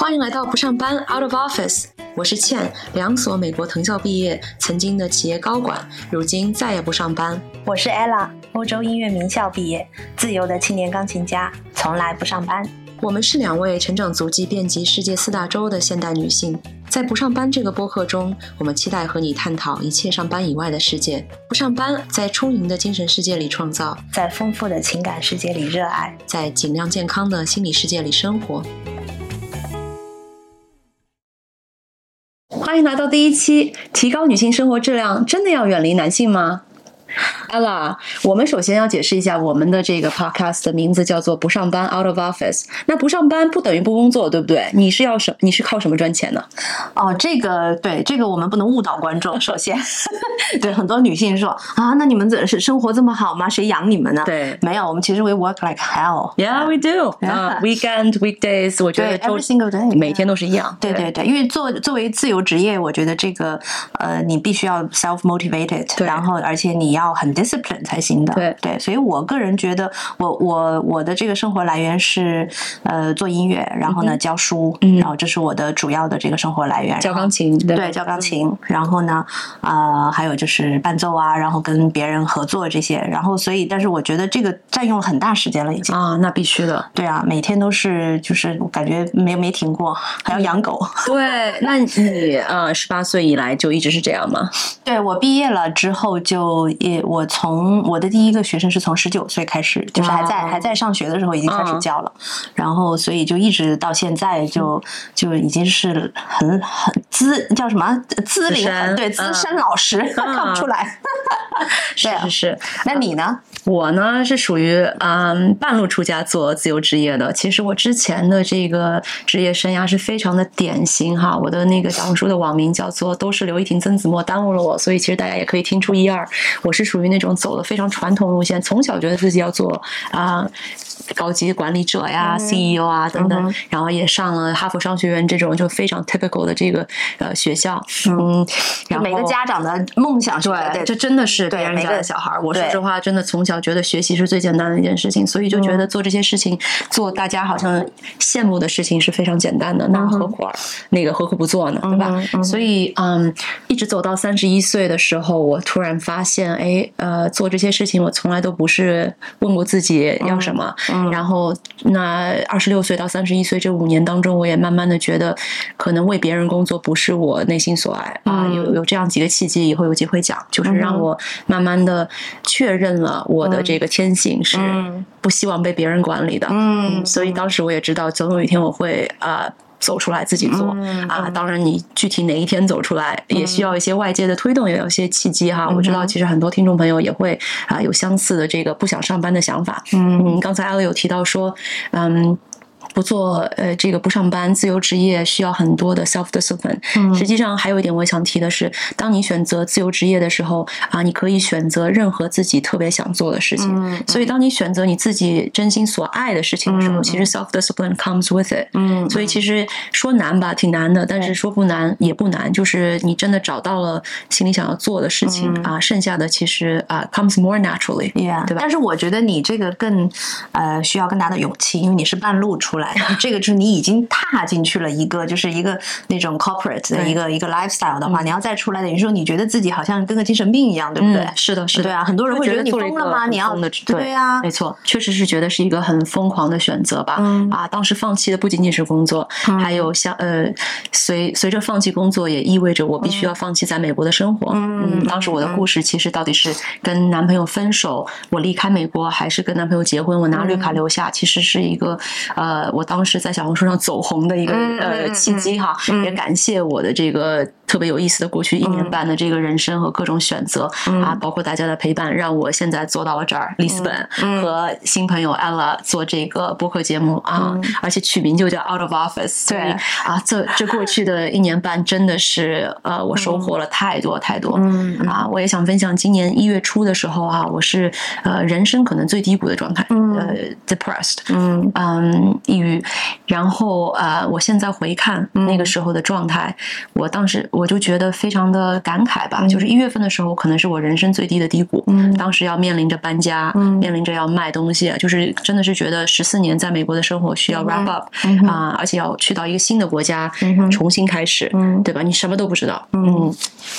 欢迎来到不上班 Out of Office，我是倩，两所美国藤校毕业，曾经的企业高管，如今再也不上班。我是 Ella，欧洲音乐名校毕业，自由的青年钢琴家，从来不上班。我们是两位成长足迹遍及世界四大洲的现代女性，在不上班这个播客中，我们期待和你探讨一切上班以外的世界。不上班，在充盈的精神世界里创造，在丰富的情感世界里热爱，在尽量健康的心理世界里生活。欢迎来到第一期，提高女性生活质量，真的要远离男性吗？Ella，我们首先要解释一下我们的这个 podcast 的名字叫做“不上班 Out of Office”。那不上班不等于不工作，对不对？你是要什？你是靠什么赚钱呢？哦，这个对，这个我们不能误导观众。首先，对很多女性说啊，那你们怎是生活这么好吗？谁养你们呢？对，没有，我们其实 we work like hell。Yeah, we do. 啊，weekend, weekdays，我觉得 every single day，每天都是一样。对对对，因为作作为自由职业，我觉得这个呃，你必须要 self motivated，然后而且你要很。discipline 才行的，对对，所以我个人觉得，我我我的这个生活来源是呃做音乐，然后呢教书，嗯然后这是我的主要的这个生活来源。教钢琴，对，教钢琴，然后呢啊还有就是伴奏啊，然后跟别人合作这些，然后所以，但是我觉得这个占用了很大时间了，已经啊，那必须的，对啊，每天都是就是感觉没没停过，还要养狗。对，那你呃十八岁以来就一直是这样吗？对我毕业了之后就也我。从我的第一个学生是从十九岁开始，就是还在还在上学的时候已经开始教了，然后所以就一直到现在就就已经是很很资叫什么资龄对资深老师 看不出来，是是是。那你呢？我呢是属于嗯半路出家做自由职业的。其实我之前的这个职业生涯是非常的典型哈。我的那个小红书的网名叫做都是刘一婷曾子墨耽误了我，所以其实大家也可以听出一二。我是是属于那种走的非常传统路线，从小觉得自己要做啊。高级管理者呀，CEO 啊等等，然后也上了哈佛商学院这种就非常 typical 的这个呃学校，嗯，然后每个家长的梦想是对，这真的是别人家的小孩。我说实话，真的从小觉得学习是最简单的一件事情，所以就觉得做这些事情，做大家好像羡慕的事情是非常简单的，那何苦那个何苦不做呢？对吧？所以嗯，一直走到三十一岁的时候，我突然发现，哎，呃，做这些事情，我从来都不是问过自己要什么。然后，那二十六岁到三十一岁这五年当中，我也慢慢的觉得，可能为别人工作不是我内心所爱啊。有有这样几个契机，以后有机会讲，就是让我慢慢的确认了我的这个天性是不希望被别人管理的。嗯，所以当时我也知道，总有一天我会啊。走出来自己做啊！当然，你具体哪一天走出来，也需要一些外界的推动，也有一些契机哈。我知道，其实很多听众朋友也会啊有相似的这个不想上班的想法。嗯，刚才艾乐有提到说，嗯。不做呃，这个不上班，自由职业需要很多的 self discipline。实际上还有一点我想提的是，当你选择自由职业的时候啊，你可以选择任何自己特别想做的事情。所以当你选择你自己真心所爱的事情的时候，其实 self discipline comes with it。嗯，所以其实说难吧，挺难的，但是说不难也不难，就是你真的找到了心里想要做的事情啊，剩下的其实啊 comes more naturally。Yeah，对吧？但是我觉得你这个更呃需要更大的勇气，因为你是半路出。来，这个就是你已经踏进去了一个，就是一个那种 corporate 的一个一个 lifestyle 的话，你要再出来，等于说你觉得自己好像跟个精神病一样，对不对？是的，是的，对啊，很多人会觉得你疯了吗？你要对啊，没错，确实是觉得是一个很疯狂的选择吧。啊，当时放弃的不仅仅是工作，还有像呃，随随着放弃工作，也意味着我必须要放弃在美国的生活。嗯，当时我的故事其实到底是跟男朋友分手，我离开美国，还是跟男朋友结婚，我拿绿卡留下，其实是一个呃。我当时在小红书上走红的一个呃契机哈，也感谢我的这个特别有意思的过去一年半的这个人生和各种选择啊，包括大家的陪伴，让我现在做到了这儿。里斯本和新朋友 Ella 做这个播客节目啊，而且取名就叫 Out of Office。对。啊，这这过去的一年半真的是呃，我收获了太多太多。嗯啊！我也想分享，今年一月初的时候啊，我是呃人生可能最低谷的状态，呃，depressed，嗯。嗯。抑郁，然后呃，我现在回看那个时候的状态，我当时我。就觉得非常的感慨吧。就是一月份的时候，可能是我人生最低的低谷。嗯，当时要面临着搬家，面临着要卖东西，就是真的是觉得十四年在美国的生活需要 wrap up 啊，而且要去到一个新的国家重新开始，对吧？你什么都不知道，嗯，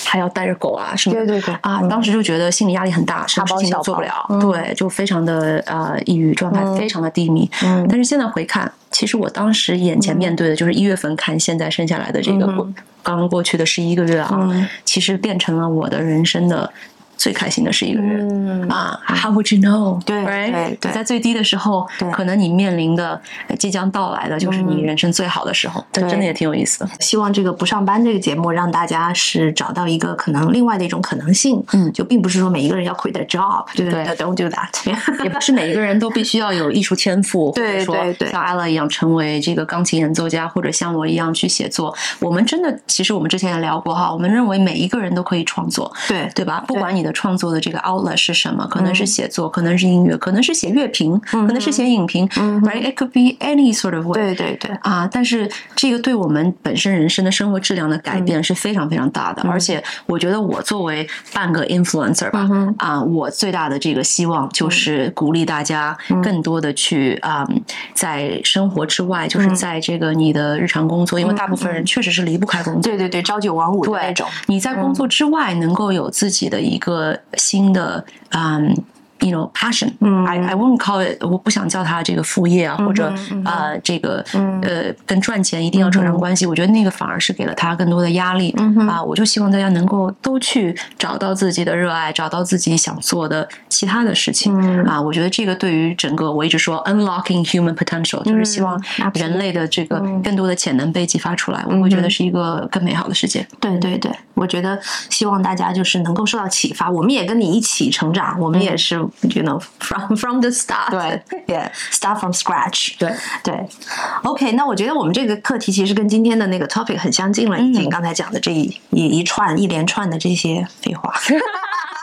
还要带着狗啊什么？对对对啊，当时就觉得心理压力很大，什么事情都做不了，对，就非常的呃抑郁状态，非常的低迷。嗯，但是现在回看。其实我当时眼前面对的就是一月份看现在剩下来的这个过刚刚过去的十一个月啊，其实变成了我的人生的。最开心的是一个人。啊，How would you know？对对对，在最低的时候，可能你面临的即将到来的就是你人生最好的时候，这真的也挺有意思的。希望这个不上班这个节目让大家是找到一个可能另外的一种可能性，嗯，就并不是说每一个人要 quit their job，对对，Don't do that，也不是每一个人都必须要有艺术天赋，对对对，像 Ella 一样成为这个钢琴演奏家，或者像我一样去写作。我们真的，其实我们之前也聊过哈，我们认为每一个人都可以创作，对对吧？不管你的创作的这个 outlet 是什么？可能是写作，可能是音乐，可能是写乐评，可能是写影评，right？It could be any sort of way。对对对啊！但是这个对我们本身人生的生活质量的改变是非常非常大的。而且我觉得我作为半个 influencer 吧，啊，我最大的这个希望就是鼓励大家更多的去啊，在生活之外，就是在这个你的日常工作，因为大部分人确实是离不开工作。对对对，朝九晚五的那种。你在工作之外能够有自己的一个新的嗯。You know passion，嗯，I I won't call it，我不想叫它这个副业啊，或者啊这个呃跟赚钱一定要扯上关系，我觉得那个反而是给了他更多的压力，啊，我就希望大家能够都去找到自己的热爱，找到自己想做的其他的事情，啊，我觉得这个对于整个我一直说 unlocking human potential，就是希望人类的这个更多的潜能被激发出来，我会觉得是一个更美好的世界。对对对，我觉得希望大家就是能够受到启发，我们也跟你一起成长，我们也是。You know from from the start 对，yeah start from scratch 对对，OK，那我觉得我们这个课题其实跟今天的那个 topic 很相近了，已经刚才讲的这一一一串一连串的这些废话。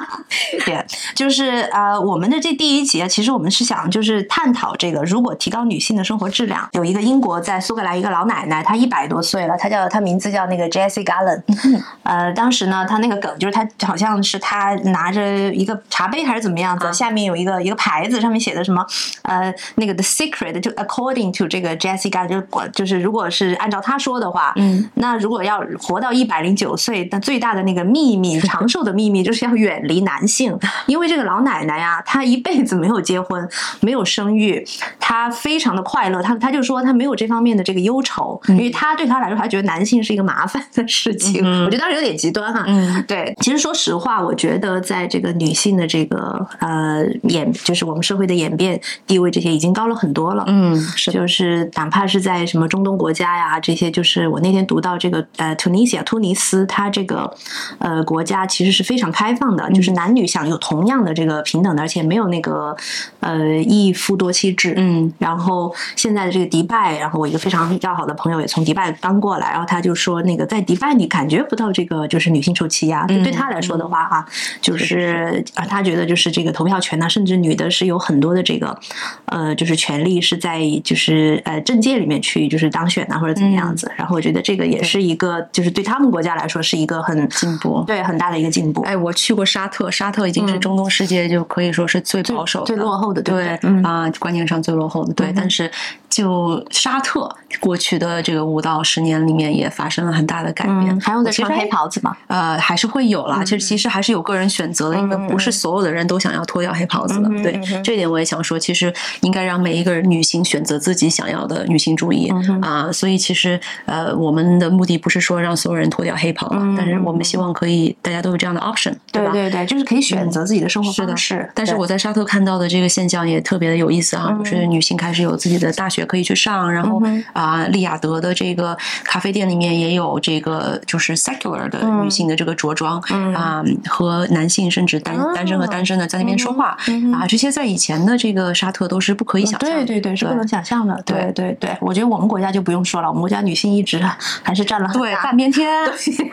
对，就是呃，我们的这第一集啊，其实我们是想就是探讨这个，如果提高女性的生活质量，有一个英国在苏格兰一个老奶奶，她一百多岁了，她叫她名字叫那个 Jessie Gallen，呃，当时呢，她那个梗就是她好像是她拿着一个茶杯还是怎么样子，下面有一个一个牌子，上面写的什么呃那个 The Secret，就 According to 这个 Jessie Gallen，就就是如果是按照她说的话，嗯，那如果要活到一百零九岁，那最大的那个秘密，长寿的秘密就是要远。离男性，因为这个老奶奶呀，她一辈子没有结婚，没有生育，她非常的快乐。她她就说她没有这方面的这个忧愁，因为她对她来说，她觉得男性是一个麻烦的事情。我觉得当时有点极端哈。嗯，对。其实说实话，我觉得在这个女性的这个呃演，就是我们社会的演变地位这些已经高了很多了。嗯，是。就是哪怕是在什么中东国家呀，这些就是我那天读到这个呃突尼西亚突尼斯，它这个呃国家其实是非常开放的。就是男女享有同样的这个平等的，而且没有那个呃一夫多妻制。嗯，然后现在的这个迪拜，然后我一个非常要好的朋友也从迪拜刚过来，然后他就说那个在迪拜你感觉不到这个就是女性受欺压，对他来说的话哈，就是啊他觉得就是这个投票权呢，甚至女的是有很多的这个呃就是权利是在就是呃政界里面去就是当选啊或者怎么样子。然后我觉得这个也是一个就是对他们国家来说是一个很进步，对很大的一个进步。哎，我去过沙。沙特，沙特已经是中东世界就可以说是最保守、最落后的，对啊，观念上最落后的，对。但是，就沙特过去的这个五到十年里面，也发生了很大的改变。还用得穿黑袍子吗？呃，还是会有啦。其实，其实还是有个人选择的，因为不是所有的人都想要脱掉黑袍子的。对，这一点我也想说，其实应该让每一个人女性选择自己想要的女性主义啊。所以，其实呃，我们的目的不是说让所有人脱掉黑袍嘛，但是我们希望可以大家都有这样的 option，对吧？对对，就是可以选择自己的生活方式。但是我在沙特看到的这个现象也特别的有意思啊，就是女性开始有自己的大学可以去上，然后啊，利雅得的这个咖啡店里面也有这个就是 secular 的女性的这个着装啊，和男性甚至单单身和单身的在那边说话啊，这些在以前的这个沙特都是不可以想象，对对对，是不能想象的。对对对，我觉得我们国家就不用说了，我们国家女性一直还是占了对半边 天。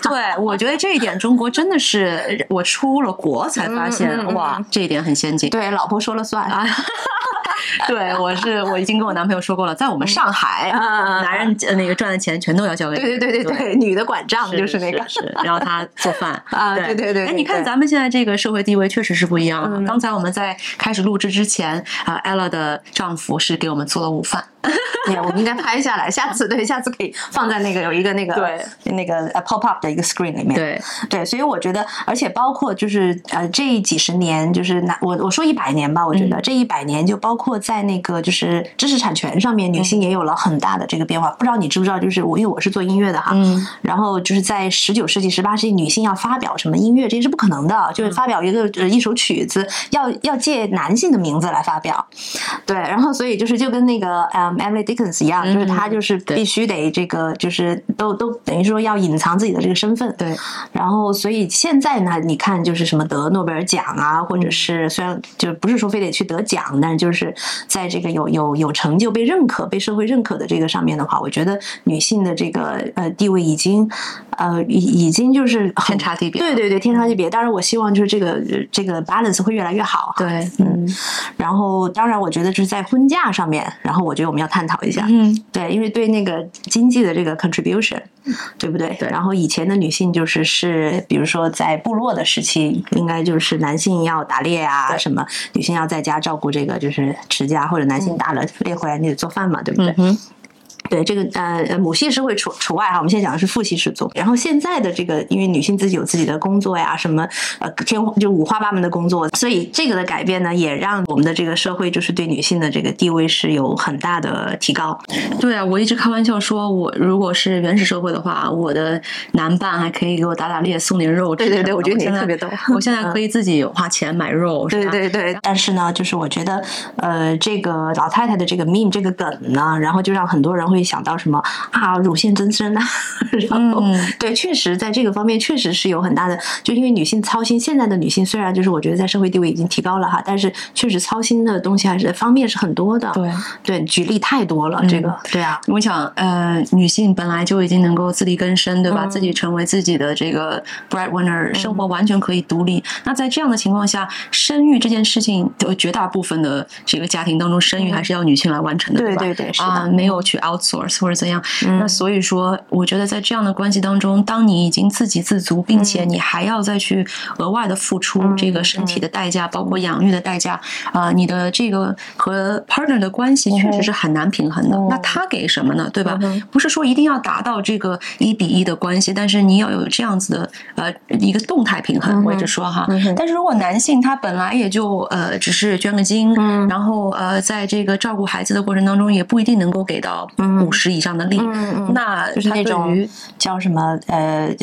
对，我觉得这一点中国真的是我出了国。才发现哇，这一点很先进。对，老婆说了算啊。对，我是我已经跟我男朋友说过了，在我们上海，男人那个赚的钱全都要交给对对对对对，女的管账就是那个，是，然后他做饭 啊，对对对。哎，你看咱们现在这个社会地位确实是不一样了。刚才我们在开始录制之前啊，ella 的丈夫是给我们做了午饭。对，我们应该拍下来，下次对，下次可以放在那个有一个那个对那个 pop up 的一个 screen 里面。对对，所以我觉得，而且包括就是呃这几十年，就是那我我说一百年吧，我觉得这一百年就包括在那个就是知识产权上面，女性也有了很大的这个变化。不知道你知不知道？就是我因为我是做音乐的哈，嗯，然后就是在十九世纪、十八世纪，女性要发表什么音乐，这是不可能的，就是发表一个一首曲子，要要借男性的名字来发表。对，然后所以就是就跟那个嗯 Emily Dickens 一样，就是她就是必须得这个就是都都等于说要隐藏自己的这个身份。对，然后所以现在呢，你看就是什么得诺贝尔奖啊，或者是虽然就不是说非得去得奖，但就是就是在这个有有有成就、被认可、被社会认可的这个上面的话，我觉得女性的这个呃地位已经呃已已经就是天差地别。对对对，天差地别。当然，我希望就是这个这个 balance 会越来越好。对，嗯。然后，当然，我觉得就是在婚嫁上面，然后我觉得我们要探讨一下。嗯，对，因为对那个经济的这个 contribution，对不对？对。然后以前的女性就是是，比如说在部落的时期，应该就是男性要打猎啊什么，女性要在家照顾这个就是持家，或者男性大了累回来你得做饭嘛，对不对？嗯。对这个呃母系社会除除外哈，我们现在讲的是父系氏族。然后现在的这个，因为女性自己有自己的工作呀，什么呃天就五花八门的工作，所以这个的改变呢，也让我们的这个社会就是对女性的这个地位是有很大的提高。对啊，我一直开玩笑说，我如果是原始社会的话，我的男伴还可以给我打打猎，送点肉。对对对，我觉得你特别逗。我现在可以自己花钱买肉。对对对。但是呢，就是我觉得呃，这个老太太的这个 meme 这个梗呢，然后就让很多人会想到什么啊，乳腺增生啊，然后对，确实在这个方面确实是有很大的，就因为女性操心。现在的女性虽然就是我觉得在社会地位已经提高了哈，但是确实操心的东西还是方面是很多的。对对，举例太多了，这个对啊。我想呃，女性本来就已经能够自力更生，对吧？自己成为自己的这个 breadwinner，生活完全可以独立。那在这样的情况下，生育这件事情，绝大部分的这个家庭当中，生育还是要女性来完成的，对对对，啊，没有去 outsource 或者怎样。那所以说，我觉得在这样的关系当中，当你已经自给自足，并且你还要再去额外的付出这个身体的代价，包括养育的代价啊，你的这个和 partner 的关系确实是很难平衡的。那他给什么呢？对吧？不是说一定要达到这个一比一的关系，但是你要有这样子的呃一个动态平衡。我一直说哈，但是如果男性他本来也就呃只是捐个精，然后呃在这个照顾孩子的过程当中，也不一定能够给到五十以上的力。嗯嗯，那就是那种叫什么呃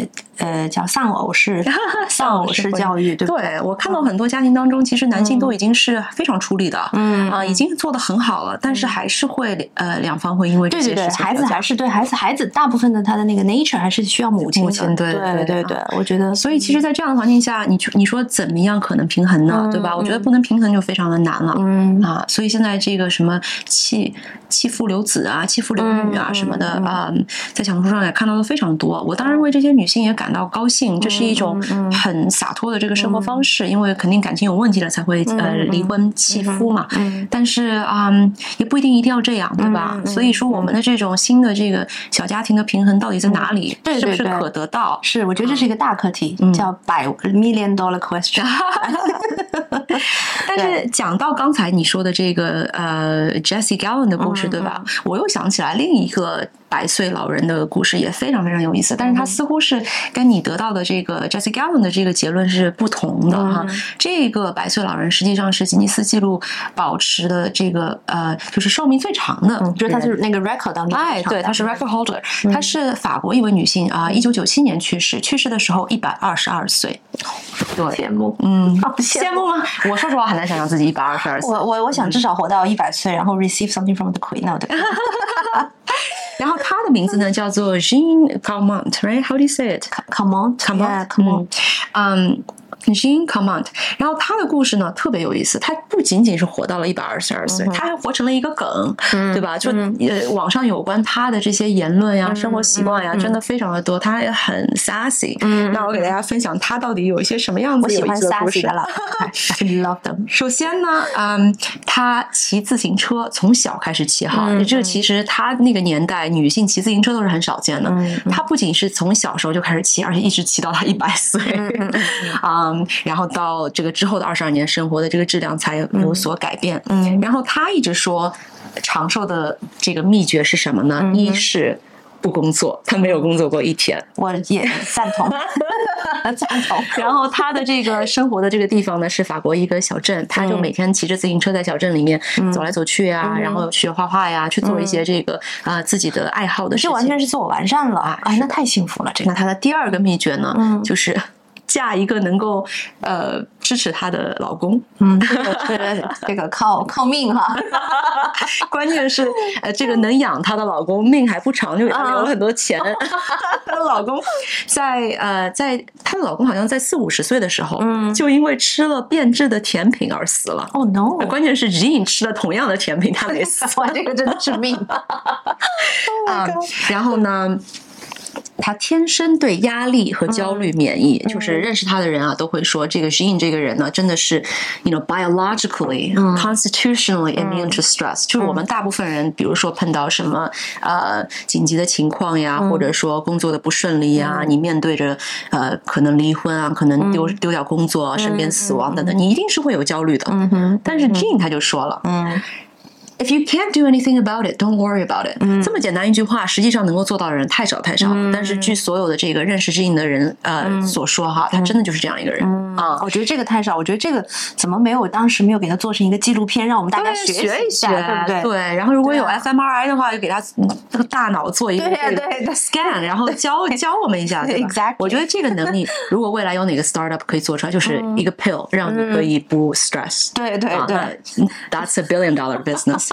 呃叫丧偶式 丧偶式教育，对对？我看到很多家庭当中，其实男性都已经是非常出力的，嗯啊，已经做的很好了，但是还是会呃两方会因为对对对，孩子还是对孩子孩子大部分的他的那个 nature 还是需要母亲母亲对对对对，我觉得，所以其实，在这样的环境下，你你说怎么样可能平衡呢？对吧？我觉得不能平衡就非常的难了，嗯啊，所以现在这个什么弃弃父留子啊，弃父留女啊什么的啊。在小红书上也看到的非常多，我当然为这些女性也感到高兴，这是一种很洒脱的这个生活方式，因为肯定感情有问题了才会呃离婚弃夫嘛。但是啊，也不一定一定要这样，对吧？所以说，我们的这种新的这个小家庭的平衡到底在哪里？是不是可得到？是，我觉得这是一个大课题，叫百 million dollar question。但是讲到刚才你说的这个呃 Jesse Gallen 的故事，对吧？我又想起来另一个。百岁老人的故事也非常非常有意思，但是他似乎是跟你得到的这个 Jesse Gallen 的这个结论是不同的哈。这个百岁老人实际上是吉尼斯纪录保持的这个呃，就是寿命最长的，就是他是那个 record 当中，哎，对，他是 record holder，他是法国一位女性啊，一九九七年去世，去世的时候一百二十二岁。对，羡慕，嗯，羡慕吗？我说实话很难想象自己一百二十二岁。我我我想至少活到一百岁，然后 receive something from the queen 对。然后他的名字呢叫做 Jean Calment，right？How do you say it？Calment，Calment，嗯，嗯，Jean Comment。然后他的故事呢特别有意思，他不仅仅是活到了一百二十二岁，他还活成了一个梗，对吧？就呃网上有关他的这些言论呀、生活习惯呀，真的非常的多。他也很 sassy。嗯，那我给大家分享他到底有一些什么样子有意思的故事了。I love them。首先呢，嗯，他骑自行车从小开始骑哈，这个其实他那个年代女性骑自行车都是很少见的。他不仅是从小时候就开始骑，而且一直骑到他一百岁，嗯，然后到这个之后的二十二年生活的这个质量才有所改变。嗯，然后他一直说长寿的这个秘诀是什么呢？一是。不工作，他没有工作过一天。我也赞同，赞同。然后他的这个生活的这个地方呢，是法国一个小镇，他就每天骑着自行车在小镇里面走来走去啊，然后学画画呀，去做一些这个啊自己的爱好的事情。这完全是自我完善了啊！啊，那太幸福了。这个那他的第二个秘诀呢，就是嫁一个能够呃。支持她的老公，嗯，这个靠靠命哈，关键是呃，这个能养她的老公命还不长，就给她留了很多钱。她的老公在呃，在她的老公好像在四五十岁的时候，嗯，就因为吃了变质的甜品而死了。哦 no！关键是 Jean 吃了同样的甜品，她没死。哇，这个真的是命啊！然后呢？他天生对压力和焦虑免疫，就是认识他的人啊，都会说这个 Jean 这个人呢，真的是，you know biologically constitutionally immune to stress。就是我们大部分人，比如说碰到什么呃紧急的情况呀，或者说工作的不顺利呀，你面对着呃可能离婚啊，可能丢丢掉工作，身边死亡等等，你一定是会有焦虑的。嗯哼。但是 Jean 他就说了，嗯。If you can't do anything about it, don't worry about it。这么简单一句话，实际上能够做到的人太少太少了。但是据所有的这个认识知音的人呃所说哈，他真的就是这样一个人啊。我觉得这个太少，我觉得这个怎么没有当时没有给他做成一个纪录片，让我们大家学一下，对不对？对。然后如果有 fMRI 的话，就给他这个大脑做一个对对 scan，然后教教我们一下。Exactly。我觉得这个能力，如果未来有哪个 startup 可以做出来，就是一个 pill，让你可以不 stress。对对对，That's a billion dollar business。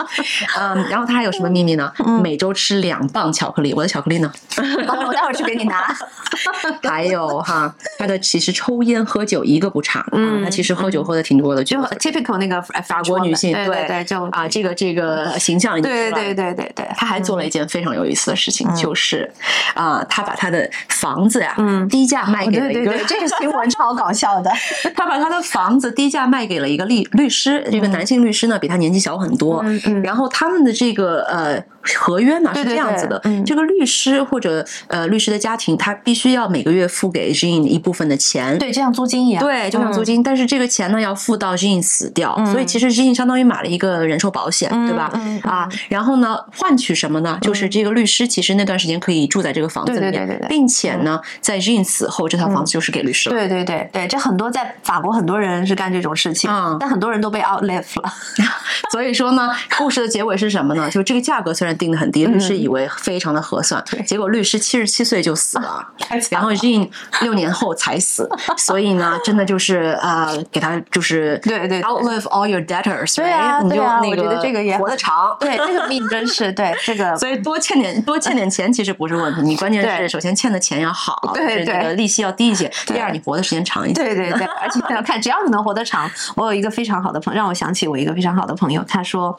嗯。然后他还有什么秘密呢？每周吃两磅巧克力。我的巧克力呢？我待会儿去给你拿。还有哈，他的其实抽烟喝酒一个不差。嗯，他其实喝酒喝的挺多的，就 typical 那个法国女性。对对，就啊，这个这个形象。对对对对对。他还做了一件非常有意思的事情，就是啊，他把他的房子呀，嗯低价卖给了一个。这个新闻超搞笑的。他把他的房子低价卖给了一个律律师，这个男性律师呢，比他年纪小很多。然后他们。的这个呃合约呢是这样子的，这个律师或者呃律师的家庭，他必须要每个月付给 Jean 一部分的钱，对，就像租金一样，对，就像租金。但是这个钱呢要付到 Jean 死掉，所以其实 Jean 相当于买了一个人寿保险，对吧？啊，然后呢换取什么呢？就是这个律师其实那段时间可以住在这个房子里面，并且呢在 Jean 死后，这套房子就是给律师了。对对对对，这很多在法国很多人是干这种事情，但很多人都被 outlive 了。所以说呢，故事的结尾是什么呢？就这个价格虽然定的很低，律师以为非常的合算，结果律师七十七岁就死了，然后 Jean 六年后才死，所以呢，真的就是呃，给他就是对对 outlive all your debtors，对啊，对啊，我觉得这个也活得长，对这个命真是对这个，所以多欠点多欠点钱其实不是问题，你关键是首先欠的钱要好，对对，利息要低一些，第二你活的时间长一点，对对对，而且要看只要你能活得长，我有一个非常好的朋友，让我想起我一个非常好的朋友，他说，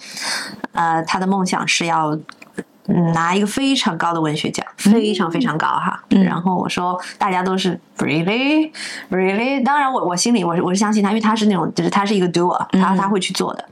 呃，他的梦想是要。拿一个非常高的文学奖，非常非常高哈。然后我说，大家都是 really really。当然，我我心里我是我是相信他，因为他是那种就是他是一个 doer，他他会去做的。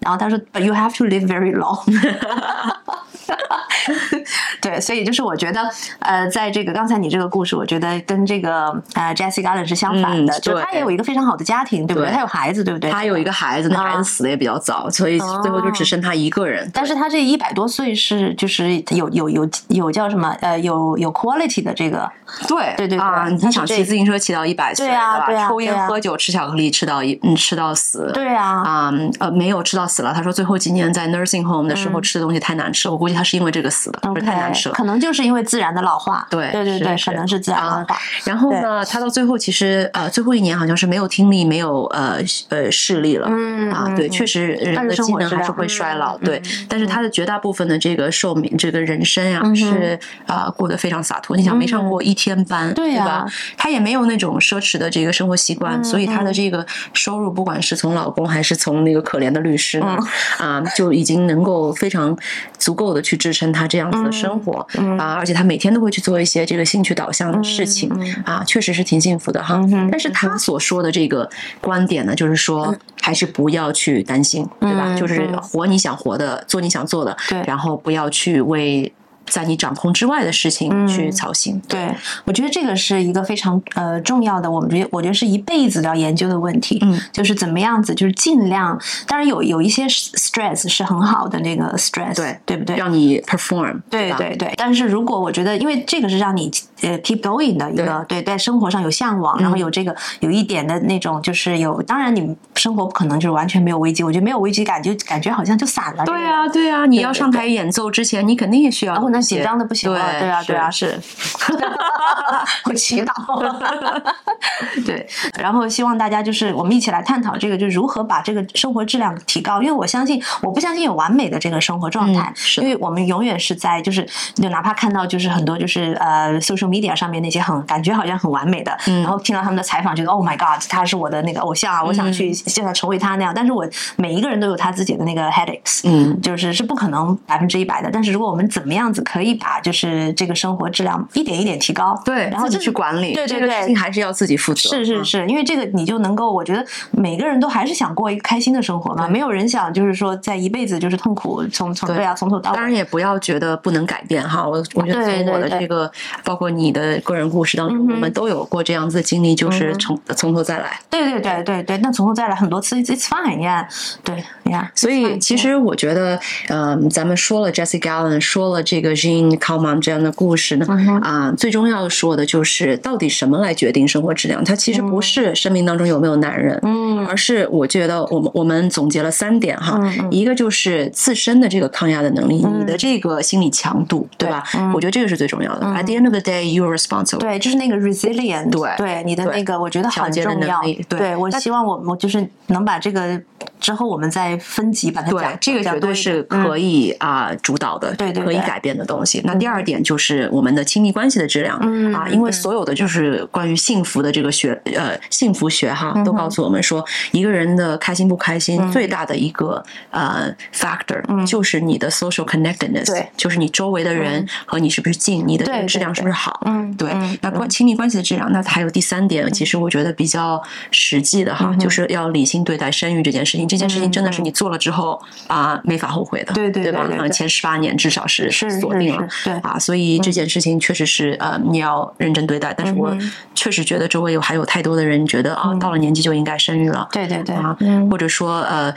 然后他说，But you have to live very long。对，所以就是我觉得，呃，在这个刚才你这个故事，我觉得跟这个呃 Jessie Garland 是相反的，就他也有一个非常好的家庭，对不对？他有孩子，对不对？他有一个孩子，那孩子死的也比较早，所以最后就只剩他一个人。但是他这一百多岁是就是有有有有叫什么呃有有 quality 的这个，对对对啊！你想骑自行车骑到一百岁，对啊对啊，抽烟喝酒吃巧克力吃到一嗯吃到死，对啊啊呃没有吃到死了。他说最后几年在 nursing home 的时候吃的东西太难吃，我估计他是因为这。个死的，不是太难舍。可能就是因为自然的老化，对对对对，可能是自然老化。然后呢，他到最后其实呃最后一年好像是没有听力，没有呃呃视力了。嗯啊，对，确实人的机能还是会衰老。对，但是他的绝大部分的这个寿命，这个人生呀，是啊过得非常洒脱。你想，没上过一天班，对吧？他也没有那种奢侈的这个生活习惯，所以他的这个收入，不管是从老公还是从那个可怜的律师呢，啊，就已经能够非常足够的去支撑他这样子的生活啊。而且他每天都会去做一些这个兴趣导向的事情啊，确实是挺幸福的哈。但是他所说的这个观点呢，就是说还是不要去担心，对吧？就是活你想活的，做你想做的，对，然后不要去为。在你掌控之外的事情去操心，对我觉得这个是一个非常呃重要的，我们觉得我觉得是一辈子都要研究的问题，嗯，就是怎么样子，就是尽量，当然有有一些 stress 是很好的那个 stress，对对不对？让你 perform，对对对。但是如果我觉得，因为这个是让你呃 keep going 的一个，对，在生活上有向往，然后有这个有一点的那种，就是有，当然你生活不可能就是完全没有危机，我觉得没有危机感就感觉好像就散了。对啊对啊，你要上台演奏之前，你肯定也需要。紧张的不行了，对啊，对啊，是，我祈祷。对，然后希望大家就是我们一起来探讨这个，就如何把这个生活质量提高。因为我相信，我不相信有完美的这个生活状态，因为我们永远是在就是，就哪怕看到就是很多就是呃，social media 上面那些很感觉好像很完美的，然后听到他们的采访，觉得 Oh my God，他是我的那个偶像啊，我想去现在成为他那样。但是我每一个人都有他自己的那个 headaches，嗯，就是是不可能百分之一百的。但是如果我们怎么样子可以把就是这个生活质量一点一点提高，对，然后自己去管理，对对对，事情还是要自己负责。是是是，因为这个你就能够，我觉得每个人都还是想过一个开心的生活嘛，没有人想就是说在一辈子就是痛苦，从从对啊从头到尾。当然也不要觉得不能改变哈，我我觉得从我的这个，包括你的个人故事当中，我们都有过这样子的经历，就是从从头再来。对对对对对，那从头再来很多次，it's fine，呀，对呀。所以其实我觉得，嗯，咱们说了 Jesse Gallen，说了这个 Jean c o m a n 这样的故事呢，啊，最重要说的就是到底什么来决定生活质量？它其实不是生命当中有没有男人，嗯，而是我觉得我们我们总结了三点哈，一个就是自身的这个抗压的能力，你的这个心理强度，对吧？我觉得这个是最重要的。At the end of the day, you are responsible。对，就是那个 resilient，对，对你的那个，我觉得很重要。对，我希望我我就是能把这个之后我们再分级把它讲，这个绝对是可以啊主导的，对对，可以改变的东西。那第二点就是我们的亲密关系的质量啊，因为所有的就是关于幸福的这个学呃幸福学哈，都告诉我们说，一个人的开心不开心最大的一个呃 factor 就是你的 social connectedness，对，就是你周围的人和你是不是近，你的质量是不是好？嗯，对。那关亲密关系的质量，那还有第三点，其实我觉得比较实际的哈，就是要理性对待生育这件事情。这件事情真的是你做了之后啊，没法后悔的，对对对吧？前十八年至少是是锁定了，对。啊，所以这件事情确实是呃，你要认真对待。但是我确实觉得周围有还有太多的人觉得啊，到了年纪就应该生育了，对对对。啊，或者说呃，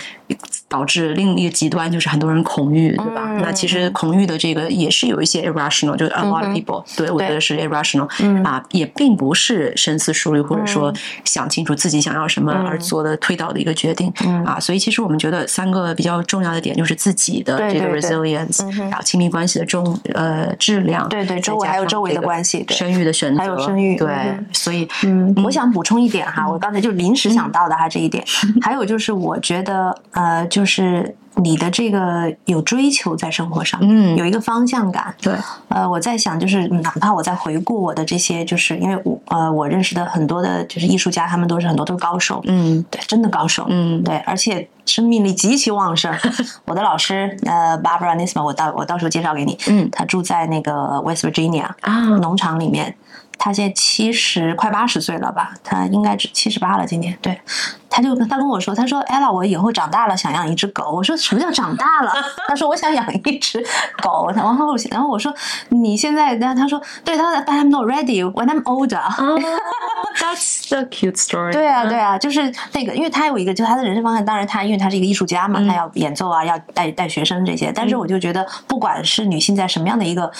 导致另一个极端就是很多人恐惧，对吧？那其实恐惧的这个也是有一些 irrational，就是 a lot of people，对我觉得是 irrational，啊，也并不是深思熟虑或者说想清楚自己想要什么而做的推导的一个决定啊。所以其实我们觉得三个比较重要的点就是自己的这个 resilience，然后亲密关系的重呃质量，对对，周围还有周围的关系，生育的选择，还有生育，对，所以嗯，我想补充一点哈，我刚才就临时想到的哈这一点，还有就是我觉得呃，就是你的这个有追求在生活上，嗯，有一个方向感，对，呃，我在想就是哪怕我在回顾我的这些，就是因为我呃我认识的很多的就是艺术家，他们都是很多都是高手，嗯，对，真的高手，嗯，对，而且生命力极其旺盛。我的老师呃，Barbara Nisman，我到我到时候介绍给你，嗯，他住在那个 West Virginia 啊农场里面。他现在七十快八十岁了吧？他应该七十八了，今年。对，他就他跟我说，他说：“ella，我以后长大了想养一只狗。”我说：“什么叫长大了？” 他说：“我想养一只狗。”然后，然后我说：“你现在？”然后他说：“对，他说 I'm not ready when I'm older。” That's a cute story。对啊，对啊，就是那个，因为他有一个，就他的人生方向。当然，他因为他是一个艺术家嘛，他要演奏啊，要带带学生这些。但是，我就觉得，不管是女性在什么样的一个。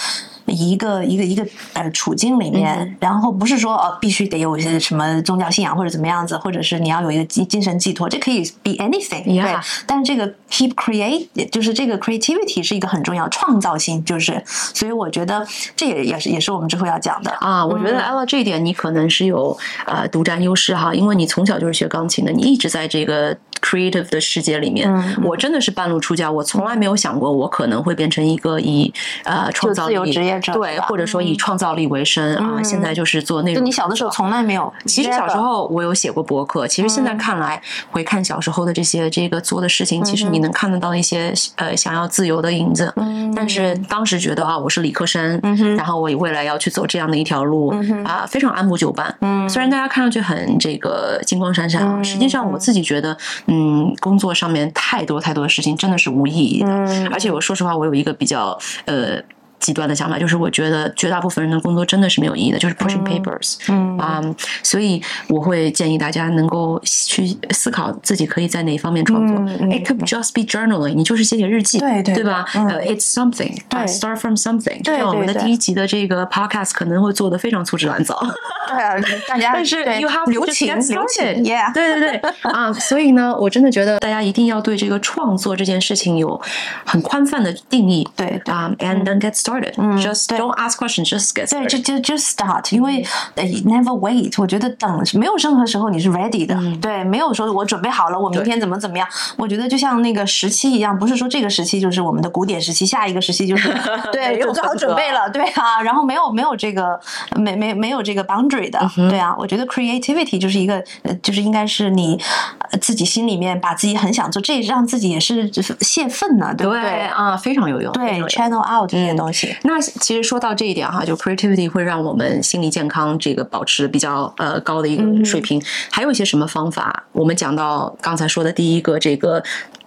一个一个一个呃处境里面，然后不是说哦必须得有一些什么宗教信仰或者怎么样子，或者是你要有一个精神寄托，这可以 be anything，对。但是这个 keep create 就是这个 creativity 是一个很重要，创造性就是，所以我觉得这也也是也是我们之后要讲的啊。我觉得 Ella 这一点你可能是有呃独占优势哈，因为你从小就是学钢琴的，你一直在这个。Creative 的世界里面，我真的是半路出家，我从来没有想过我可能会变成一个以呃创造力职业者对，或者说以创造力为生啊。现在就是做那种。就你小的时候从来没有。其实小时候我有写过博客，其实现在看来回看小时候的这些这个做的事情，其实你能看得到一些呃想要自由的影子。嗯。但是当时觉得啊，我是理科生，然后我未来要去走这样的一条路啊，非常按部就班。嗯。虽然大家看上去很这个金光闪闪啊，实际上我自己觉得。嗯，工作上面太多太多的事情真的是无意义的，而且我说实话，我有一个比较呃。极端的想法就是，我觉得绝大部分人的工作真的是没有意义的，就是 pushing papers。嗯啊，所以我会建议大家能够去思考自己可以在哪方面创作。It could just be journaling，你就是写写日记，对对吧？呃，It's something。对，start from something。对，我们的第一集的这个 podcast 可能会做的非常粗制滥造。对啊，大家 但是 you have 留情，留情，Yeah。对对对啊，所以呢，我真的觉得大家一定要对这个创作这件事情有很宽泛的定义。对啊，and then get started。Just don't ask questions, just get. 对，就就就 start，因为 never wait。我觉得等没有任何时候你是 ready 的，对，没有说我准备好了，我明天怎么怎么样。我觉得就像那个时期一样，不是说这个时期就是我们的古典时期，下一个时期就是 对，有做好准备了，对啊。然后没有没有这个没没没有这个 boundary 的，对啊。我觉得 creativity 就是一个，就是应该是你自己心里面把自己很想做，这让自己也是泄愤呢，对不对啊？非常有用，对 channel out 这些东西。那其实说到这一点哈，就 creativity 会让我们心理健康这个保持比较呃高的一个水平。还有一些什么方法？我们讲到刚才说的第一个这个。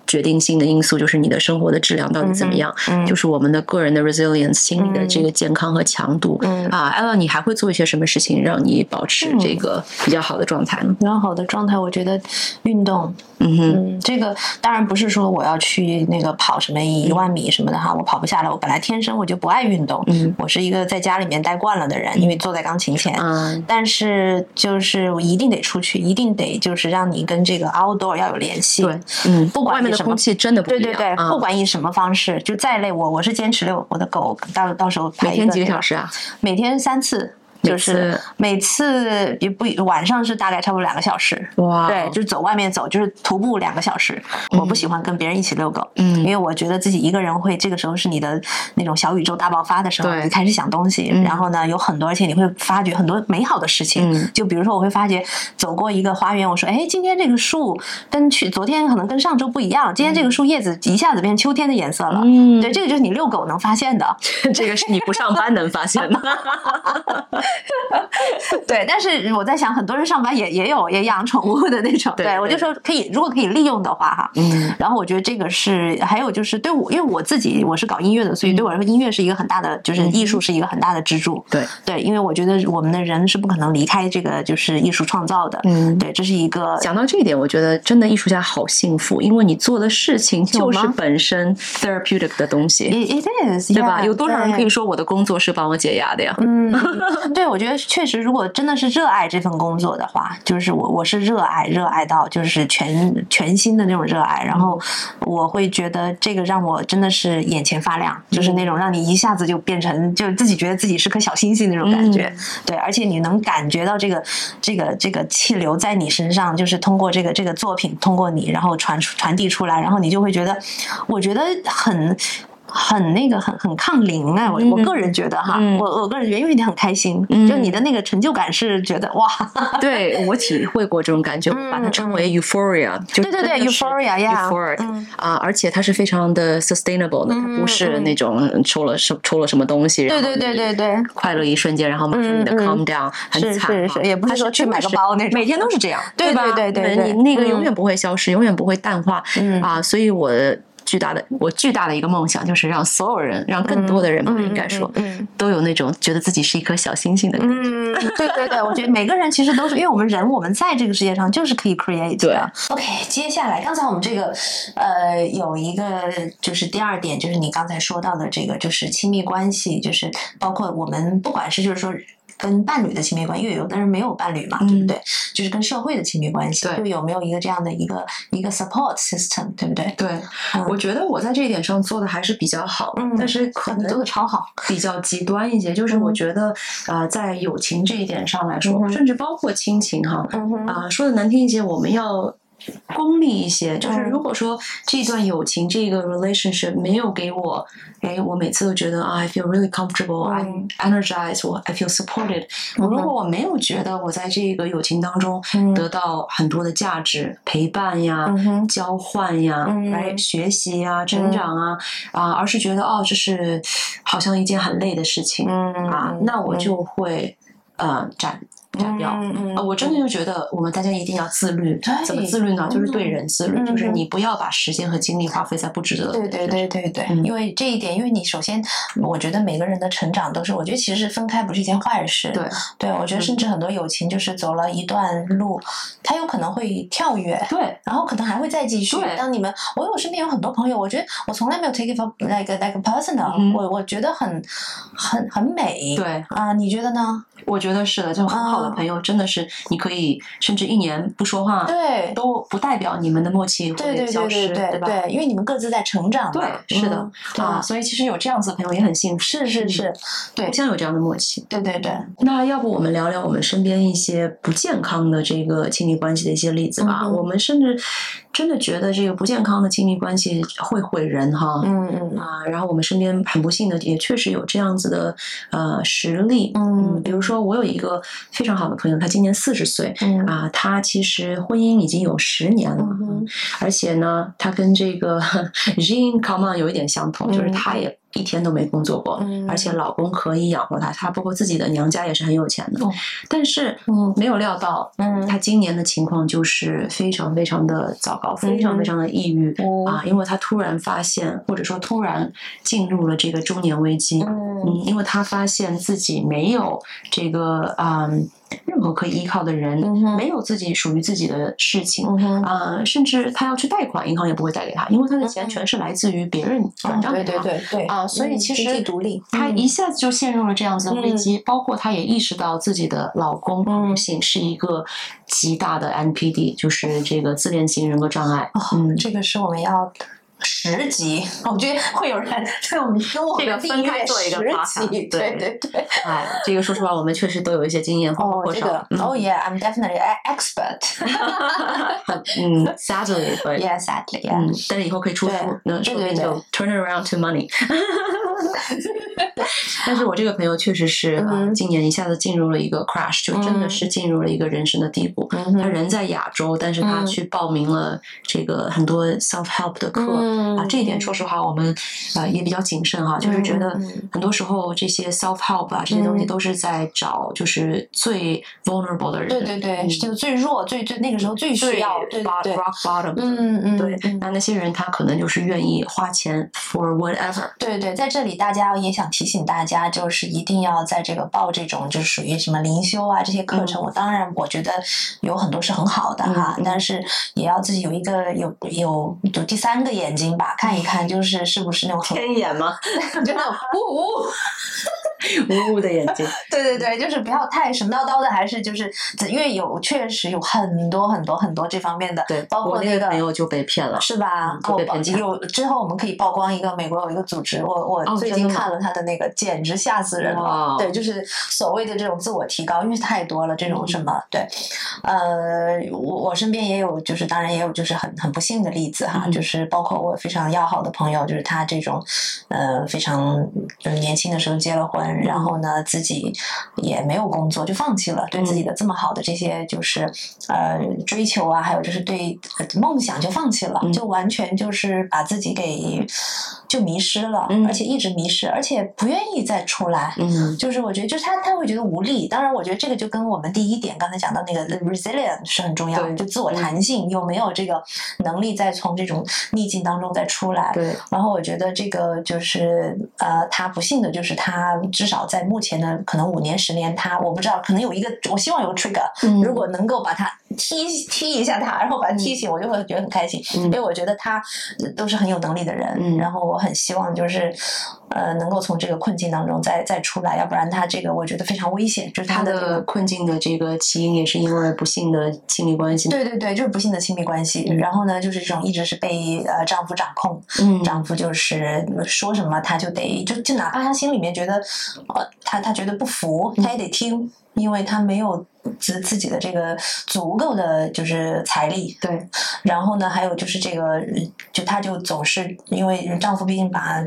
决定性的因素就是你的生活的质量到底怎么样，就是我们的个人的 resilience 心理的这个健康和强度啊。Ella，你还会做一些什么事情让你保持这个比较好的状态呢？比较好的状态，我觉得运动，嗯哼，这个当然不是说我要去那个跑什么一万米什么的哈，我跑不下来。我本来天生我就不爱运动，嗯我是一个在家里面待惯了的人，因为坐在钢琴前。嗯，但是就是我一定得出去，一定得就是让你跟这个 outdoor 要有联系。对，嗯，不管。空气真的不对对对，不管以什么方式，就再累，我我是坚持遛我的狗，到到时候每天几个小时啊？每天三次。就是每次也不晚上是大概差不多两个小时，哇，对，就是走外面走，就是徒步两个小时。我不喜欢跟别人一起遛狗，嗯，因为我觉得自己一个人会，这个时候是你的那种小宇宙大爆发的时候，你开始想东西，然后呢有很多，而且你会发觉很多美好的事情。就比如说，我会发觉走过一个花园，我说，哎，今天这个树跟去昨天可能跟上周不一样，今天这个树叶子一下子变秋天的颜色了。嗯，对，这个就是你遛狗能发现的，这个是你不上班能发现的。对，但是我在想，很多人上班也也有也养宠物的那种。对，我就说可以，如果可以利用的话，哈。嗯。然后我觉得这个是，还有就是对我，因为我自己我是搞音乐的，所以对我来说，音乐是一个很大的，就是艺术是一个很大的支柱。对对，因为我觉得我们的人是不可能离开这个就是艺术创造的。嗯，对，这是一个。讲到这一点，我觉得真的艺术家好幸福，因为你做的事情就是本身 therapeutic 的东西。It is，对吧？有多少人可以说我的工作是帮我解压的呀？嗯，对，我觉得。确实，如果真的是热爱这份工作的话，就是我我是热爱，热爱到就是全全新的那种热爱。然后我会觉得这个让我真的是眼前发亮，就是那种让你一下子就变成，就自己觉得自己是颗小星星那种感觉。对，而且你能感觉到这个这个这个气流在你身上，就是通过这个这个作品，通过你，然后传传递出来，然后你就会觉得，我觉得很。很那个很很抗灵啊！我我个人觉得哈，我我个人觉得因为你很开心，就你的那个成就感是觉得哇，对我体会过这种感觉，把它称为 euphoria，就对对对 euphoria 呀，euphoria 啊，而且它是非常的 sustainable 的，它不是那种抽了什抽了什么东西，对对对对对，快乐一瞬间，然后马上你的 calm down 很惨是是是，也不是说去买个包那种，每天都是这样，对吧？对对对，你那个永远不会消失，永远不会淡化啊，所以我。巨大的，我巨大的一个梦想就是让所有人，让更多的人吧，应该说，都有那种觉得自己是一颗小星星的感觉。嗯，对对对，我觉得每个人其实都是，因为我们人，我们在这个世界上就是可以 create 的。OK，接下来，刚才我们这个呃有一个就是第二点，就是你刚才说到的这个，就是亲密关系，就是包括我们不管是就是说。跟伴侣的亲密关系，因为有的人没有伴侣嘛，对不对？就是跟社会的亲密关系，就有没有一个这样的一个一个 support system，对不对？对，我觉得我在这一点上做的还是比较好，但是可能做的超好，比较极端一些。就是我觉得啊，在友情这一点上来说，甚至包括亲情哈，啊，说的难听一些，我们要。功利一些，就是如果说这段友情这个 relationship 没有给我，哎，我每次都觉得啊，I feel really comfortable，I'm energized，我 I feel supported。如果我没有觉得我在这个友情当中得到很多的价值、陪伴呀、交换呀、来学习呀、成长啊啊，而是觉得哦，这是好像一件很累的事情啊，那我就会呃斩。斩掉，呃，我真的就觉得我们大家一定要自律。怎么自律呢？就是对人自律，就是你不要把时间和精力花费在不值得的。对对对对对，因为这一点，因为你首先，我觉得每个人的成长都是，我觉得其实分开不是一件坏事。对对，我觉得甚至很多友情就是走了一段路，他有可能会跳跃，对，然后可能还会再继续。当你们，我有身边有很多朋友，我觉得我从来没有 take it for like like personal，我我觉得很很很美。对啊，你觉得呢？我觉得是的，就很好的朋友，真的是你可以甚至一年不说话，对，都不代表你们的默契会消失，对吧？对，因为你们各自在成长。对，是的啊，所以其实有这样子的朋友也很幸福，是是是，对，互相有这样的默契。对对对。那要不我们聊聊我们身边一些不健康的这个亲密关系的一些例子吧？我们甚至真的觉得这个不健康的亲密关系会毁人哈。嗯嗯啊，然后我们身边很不幸的也确实有这样子的呃实例。嗯，比如说。我有一个非常好的朋友，他今年四十岁，嗯啊，他其实婚姻已经有十年了，嗯而且呢，他跟这个 Jean Common 有一点相同，就是他也。一天都没工作过，而且老公可以养活她，她包括自己的娘家也是很有钱的。但是没有料到，她今年的情况就是非常非常的糟糕，非常非常的抑郁啊！因为她突然发现，或者说突然进入了这个中年危机。嗯，因为她发现自己没有这个嗯。任何可以依靠的人，没有自己属于自己的事情啊，甚至他要去贷款，银行也不会贷给他，因为他的钱全是来自于别人转账给他。对对对对啊，所以其实独立，他一下子就陷入了这样子的危机。包括他也意识到自己的老公不幸是一个极大的 NPD，就是这个自恋型人格障碍。嗯，这个是我们要。十集，我觉得会有人对我们跟我们分开做一个十集，对对对。哎，这个说实话，我们确实都有一些经验，哦，这个，Oh yeah，I'm definitely an expert。嗯，Sadly，but，Yeah，sadly，嗯，但是以后可以出书，那说不定就 turn around to money。但是我这个朋友确实是啊，今年一下子进入了一个 crash，就真的是进入了一个人生的低谷。他人在亚洲，但是他去报名了这个很多 self help 的课啊，这一点说实话，我们呃也比较谨慎哈，就是觉得很多时候这些 self help 啊这些东西都是在找就是最 vulnerable 的人，对对对，就最弱、最最那个时候最需要，对对 rock bottom，嗯嗯，对，那那些人他可能就是愿意花钱 for whatever，对对，在这里大家也想提醒。大家就是一定要在这个报这种就是属于什么灵修啊这些课程，我当然我觉得有很多是很好的哈，但是也要自己有一个有有有第三个眼睛吧，看一看 就是是不是那种天眼吗？就那种呜呜。无辜的眼睛，对对对，就是不要太神叨叨的，还是就是因为有确实有很多很多很多这方面的，对，包括那个朋友就被骗了，是吧？就被骗有之后我们可以曝光一个美国有一个组织，我我最近看了他的那个，简直吓死人了。对，就是所谓的这种自我提高，因为太多了这种什么，对，呃，我我身边也有，就是当然也有就是很很不幸的例子哈，就是包括我非常要好的朋友，就是他这种呃非常就是年轻的时候结了婚。然后呢，自己也没有工作，就放弃了对自己的这么好的这些就是呃追求啊，还有就是对梦想就放弃了，就完全就是把自己给就迷失了，而且一直迷失，而且不愿意再出来。嗯，就是我觉得，就是他他会觉得无力。当然，我觉得这个就跟我们第一点刚才讲到那个 resilient 是很重要的，就自我弹性有没有这个能力再从这种逆境当中再出来。对。然后我觉得这个就是呃，他不幸的就是他。至少在目前的可能五年十年，他我不知道，可能有一个，我希望有个 trigger，如果能够把他踢踢一下他，然后把他踢醒，我就会觉得很开心，因为我觉得他都是很有能力的人，然后我很希望就是呃能够从这个困境当中再再出来，要不然他这个我觉得非常危险，就是他的这个困境的这个起因也是因为不幸的亲密关系。对对对，就是不幸的亲密关系。然后呢，就是这种一直是被呃丈夫掌控，嗯丈夫就是说什么他就得就就哪怕他心里面觉得呃他他觉得不服，他也得听，因为他没有。自自己的这个足够的就是财力，对，然后呢，还有就是这个，就她就总是因为丈夫毕竟把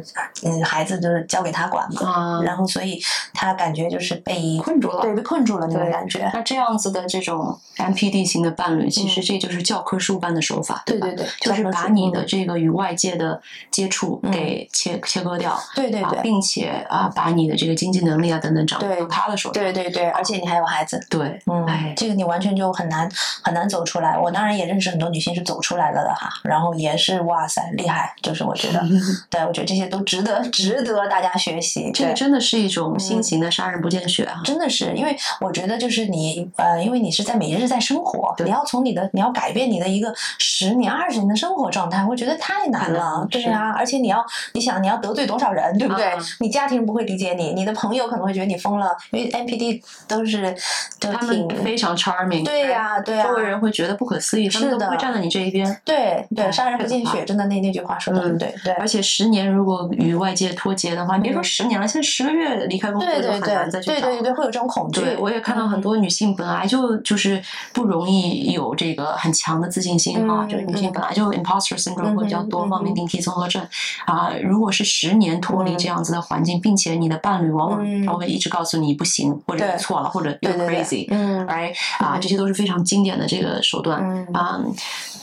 嗯孩子就是交给她管嘛，啊。然后所以她感觉就是被困住了，对，被困住了那种感觉。那这样子的这种 MPD 型的伴侣，其实这就是教科书般的手法，对对对，就是把你的这个与外界的接触给切切割掉，对对对，并且啊，把你的这个经济能力啊等等掌握他的手上，对对对，而且你还有孩子，对。嗯，这个你完全就很难很难走出来。我当然也认识很多女性是走出来了的哈，然后也是哇塞厉害，就是我觉得，对我觉得这些都值得值得大家学习。这个真的是一种新型的杀人不见血啊！真的是，因为我觉得就是你呃，因为你是在每日在生活，你要从你的你要改变你的一个十年二十年的生活状态，我觉得太难了。对啊，而且你要你想你要得罪多少人，对不对？你家庭不会理解你，你的朋友可能会觉得你疯了，因为 NPD 都是都挺。非常 charming，对呀，对呀，周围人会觉得不可思议，他们都会站在你这一边。对对，杀人不见血，真的那那句话说的对对。而且十年如果与外界脱节的话，你别说十年了，现在十个月离开工作都很难再去找。对对对，会有这种恐惧。对，我也看到很多女性本来就就是不容易有这个很强的自信心哈，就是女性本来就 imposter syndrome 会比较多，冒名顶替综合症啊。如果是十年脱离这样子的环境，并且你的伴侣往往他会一直告诉你不行，或者你错了，或者 you're crazy。来啊，这些都是非常经典的这个手段啊。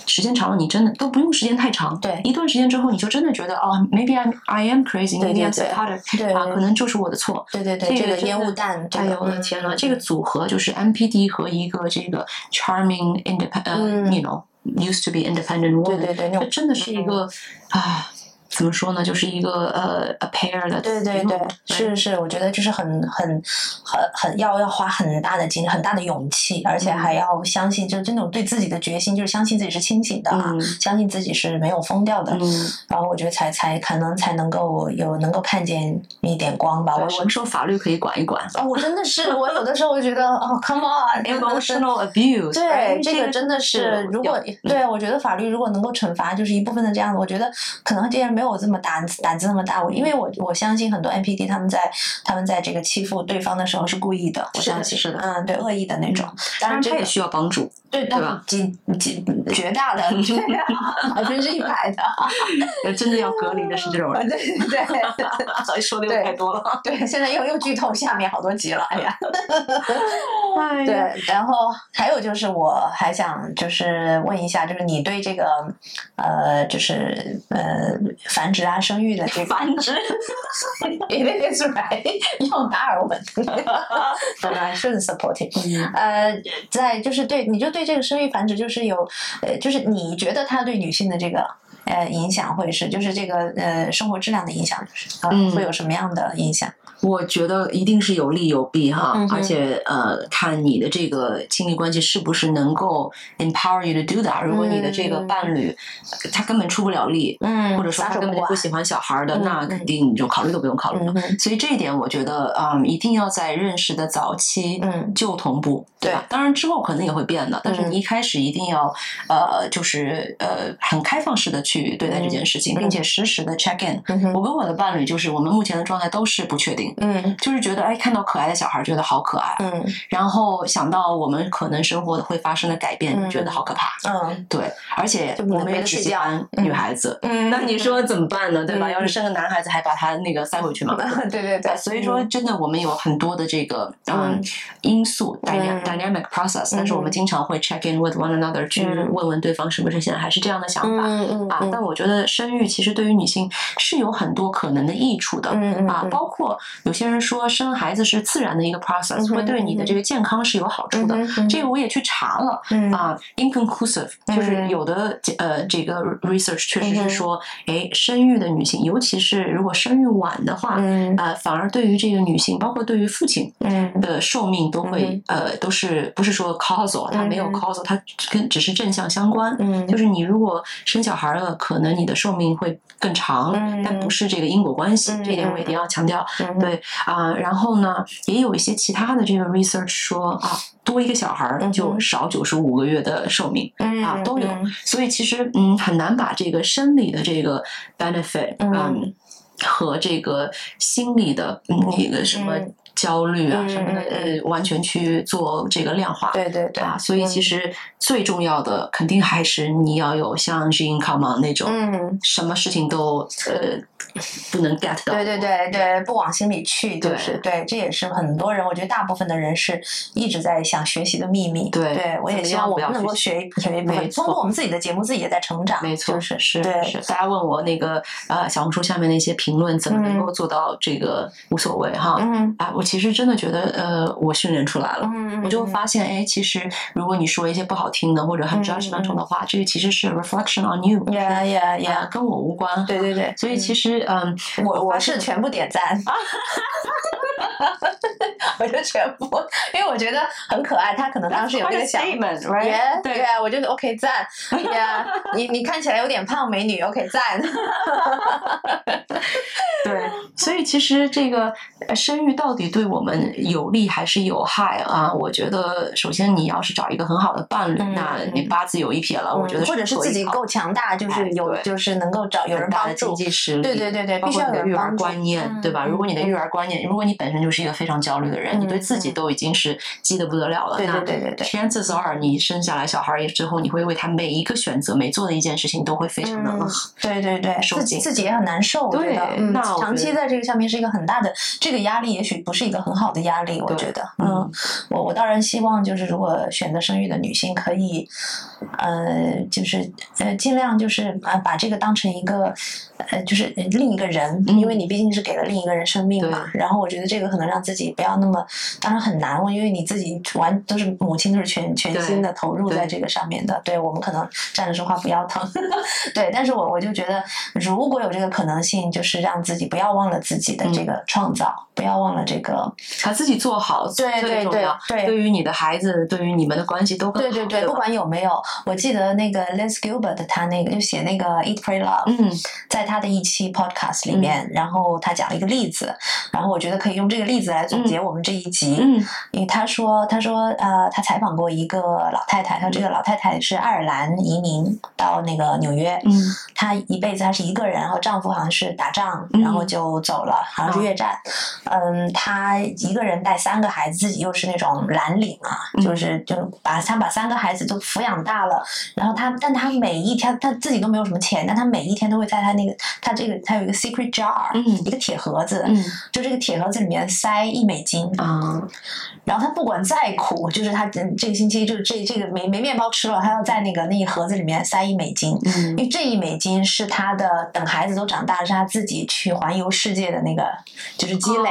时间长了，你真的都不用时间太长，对，一段时间之后，你就真的觉得哦，maybe I I am crazy，maybe I'm psychotic，啊，可能就是我的错。对对对，这个烟雾弹，哎呦我的天呐，这个组合就是 MPD 和一个这个 charming independent，you know，used to be independent woman，对对对，这真的是一个啊。怎么说呢？就是一个呃，a pair 的。对对对，是是，我觉得就是很很很很要要花很大的精力、很大的勇气，而且还要相信，就是这种对自己的决心，就是相信自己是清醒的啊，相信自己是没有疯掉的。嗯。然后我觉得才才可能才能够有能够看见一点光吧。我我说法律可以管一管。啊，我真的是，我有的时候觉得哦，come on，emotional abuse。对，这个真的是，如果对我觉得法律如果能够惩罚，就是一部分的这样子，我觉得可能这些人没有。我这么胆子胆子那么大，我因为我我相信很多 NPD 他们在他们在这个欺负对方的时候是故意的，我相信是的，嗯，对，恶意的那种。当然，这也需要帮助，对对吧？几几绝大的百分之一百的，真的要隔离的是这种 人。对对，说的又太多了。对，现在又又剧透下面好多集了，哎呀。对，然后还有就是，我还想就是问一下，就是你对这个呃，就是呃，繁殖啊、生育的这个 繁殖，it is right，用达尔文，当然是 supporting。呃，在就是对，你就对这个生育繁殖就是有呃，就是你觉得他对女性的这个呃影响，或者是就是这个呃生活质量的影响，嗯，会有什么样的影响？我觉得一定是有利有弊哈，而且呃，看你的这个亲密关系是不是能够 empower you to do that。如果你的这个伴侣他根本出不了力，嗯，或者说他根本就不喜欢小孩的，那肯定你就考虑都不用考虑了。所以这一点我觉得啊，一定要在认识的早期就同步，对吧？当然之后可能也会变的，但是你一开始一定要呃，就是呃，很开放式的去对待这件事情，并且实时的 check in。我跟我的伴侣就是我们目前的状态都是不确定。嗯，就是觉得哎，看到可爱的小孩觉得好可爱，嗯，然后想到我们可能生活会发生的改变，觉得好可怕，嗯，对，而且我们也只喜欢女孩子，嗯，那你说怎么办呢？对吧？要是生个男孩子，还把他那个塞回去吗？对对对，所以说真的，我们有很多的这个嗯因素 dynamic process，但是我们经常会 check in with one another 去问问对方是不是现在还是这样的想法啊。但我觉得生育其实对于女性是有很多可能的益处的啊，包括。有些人说生孩子是自然的一个 process，会对你的这个健康是有好处的。这个我也去查了啊，inconclusive，就是有的呃这个 research 确实是说，哎，生育的女性，尤其是如果生育晚的话，呃，反而对于这个女性，包括对于父亲的寿命都会呃都是不是说 causal，它没有 causal，它跟只是正向相关。就是你如果生小孩了，可能你的寿命会更长，但不是这个因果关系，这点我一定要强调。对啊，然后呢，也有一些其他的这个 research 说啊，多一个小孩就少九十五个月的寿命啊，都有。所以其实嗯，很难把这个生理的这个 benefit 嗯和这个心理的那个什么。焦虑啊什么的，呃，完全去做这个量化，对对对啊，所以其实最重要的肯定还是你要有像 Jean Come 那种，嗯，什么事情都呃不能 get 到，对对对对，不往心里去，就是对，这也是很多人，我觉得大部分的人是一直在想学习的秘密，对，对我也希望我们能够学学一部分，通过我们自己的节目，自己也在成长，没错，是是是，大家问我那个呃小红书下面那些评论怎么能够做到这个无所谓哈，嗯，啊我。其实真的觉得，呃，我训练出来了，我就发现，哎，其实如果你说一些不好听的或者很 judgmental 的话，这个其实是 reflection on you，yeah yeah yeah，跟我无关。对对对，所以其实，嗯，我我是全部点赞。我就全部，因为我觉得很可爱。他可能当时有这个想法，对啊，我就 OK 赞。呀，你你看起来有点胖，美女 OK 赞。对，所以其实这个生育到底对我们有利还是有害啊？我觉得首先你要是找一个很好的伴侣，那你八字有一撇了，我觉得或者是自己够强大，就是有就是能够找有人帮助。经济实力，对对对对，必须要有育儿观念，对吧？如果你的育儿观念，如果你本身就是一个非常焦虑的人，你对自己都已经是急得不得了了。对对对对对。Chances are，你生下来小孩儿之后，你会为他每一个选择、每做的一件事情都会非常的对对对，自己自己也很难受。对，那长期在这个上面是一个很大的这个压力，也许不是一个很好的压力。我觉得，嗯，我我当然希望就是如果选择生育的女性可以，呃，就是呃尽量就是啊把这个当成一个呃就是另一个人，因为你毕竟是给了另一个人生命嘛。然后我觉得这个可能让自己不要那么，当然很难，因为你自己完都是母亲，都是全全心的投入在这个上面的。对我们可能站着说话不腰疼，对。但是我我就觉得，如果有这个可能性，就是让自己不要忘了自己的这个创造，不要忘了这个把自己做好，对对对对。对于你的孩子，对于你们的关系都对对对，不管有没有。我记得那个 Les Gilbert 他那个就写那个 Eat Pray Love，嗯，在他的一期 Podcast 里面，然后他讲了一个例子，然后我觉得可以用这个例子来总结我们这一集。嗯，因为他说，他说，呃，他采访过一个老太太，他说这个老太太是爱尔兰移民到那个纽约。嗯，她一辈子她是一个人，然后丈夫好像是打仗，然后就走了，好像是越战。嗯，她一个人带三个孩子，自己又是那种蓝领啊，就是就把她把三个孩子都抚养大了。然后她，但她每一天她自己都没有什么钱，但她每一天都会在她那个她这个她有一个 secret jar，一个铁盒子，就这个铁盒子里面塞一美金啊。然后他不管再苦，就是他这个星期就是这这个没没面包吃了，他要在那个那一盒子里面塞一美金，因为这一美金是他的等孩子都长大，是他自己去环游世界的那个就是积累，